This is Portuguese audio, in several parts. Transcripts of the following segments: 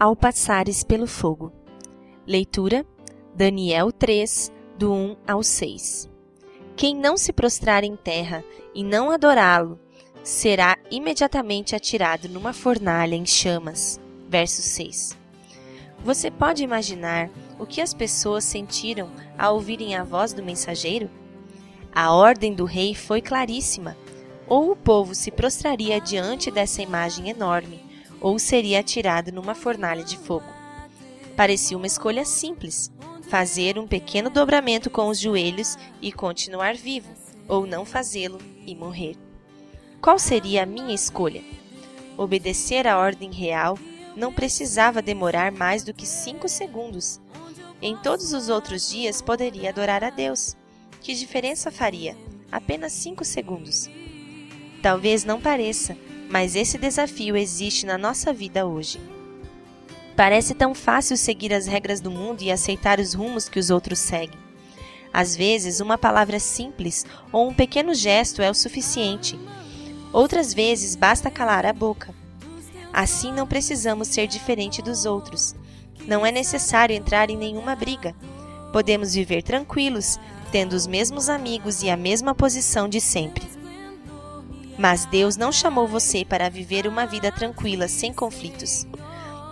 ao passares pelo fogo. Leitura: Daniel 3, do 1 ao 6. Quem não se prostrar em terra e não adorá-lo será imediatamente atirado numa fornalha em chamas. Verso 6. Você pode imaginar o que as pessoas sentiram ao ouvirem a voz do mensageiro? A ordem do rei foi claríssima: ou o povo se prostraria diante dessa imagem enorme, ou seria atirado numa fornalha de fogo. Parecia uma escolha simples: fazer um pequeno dobramento com os joelhos e continuar vivo, ou não fazê-lo e morrer. Qual seria a minha escolha? Obedecer à ordem real não precisava demorar mais do que cinco segundos. Em todos os outros dias poderia adorar a Deus. Que diferença faria? Apenas cinco segundos. Talvez não pareça, mas esse desafio existe na nossa vida hoje. Parece tão fácil seguir as regras do mundo e aceitar os rumos que os outros seguem. Às vezes, uma palavra simples ou um pequeno gesto é o suficiente Outras vezes basta calar a boca. Assim não precisamos ser diferente dos outros. Não é necessário entrar em nenhuma briga. Podemos viver tranquilos, tendo os mesmos amigos e a mesma posição de sempre. Mas Deus não chamou você para viver uma vida tranquila, sem conflitos.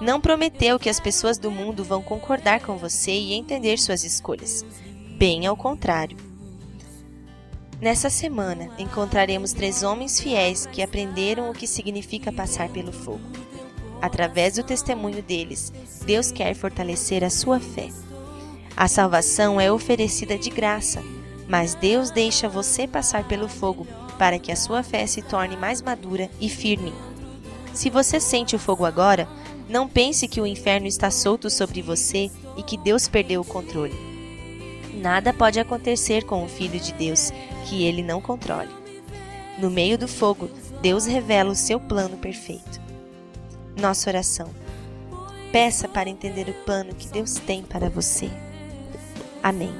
Não prometeu que as pessoas do mundo vão concordar com você e entender suas escolhas. Bem ao contrário. Nessa semana, encontraremos três homens fiéis que aprenderam o que significa passar pelo fogo. Através do testemunho deles, Deus quer fortalecer a sua fé. A salvação é oferecida de graça, mas Deus deixa você passar pelo fogo para que a sua fé se torne mais madura e firme. Se você sente o fogo agora, não pense que o inferno está solto sobre você e que Deus perdeu o controle. Nada pode acontecer com o Filho de Deus que ele não controle. No meio do fogo, Deus revela o seu plano perfeito. Nossa oração. Peça para entender o plano que Deus tem para você. Amém.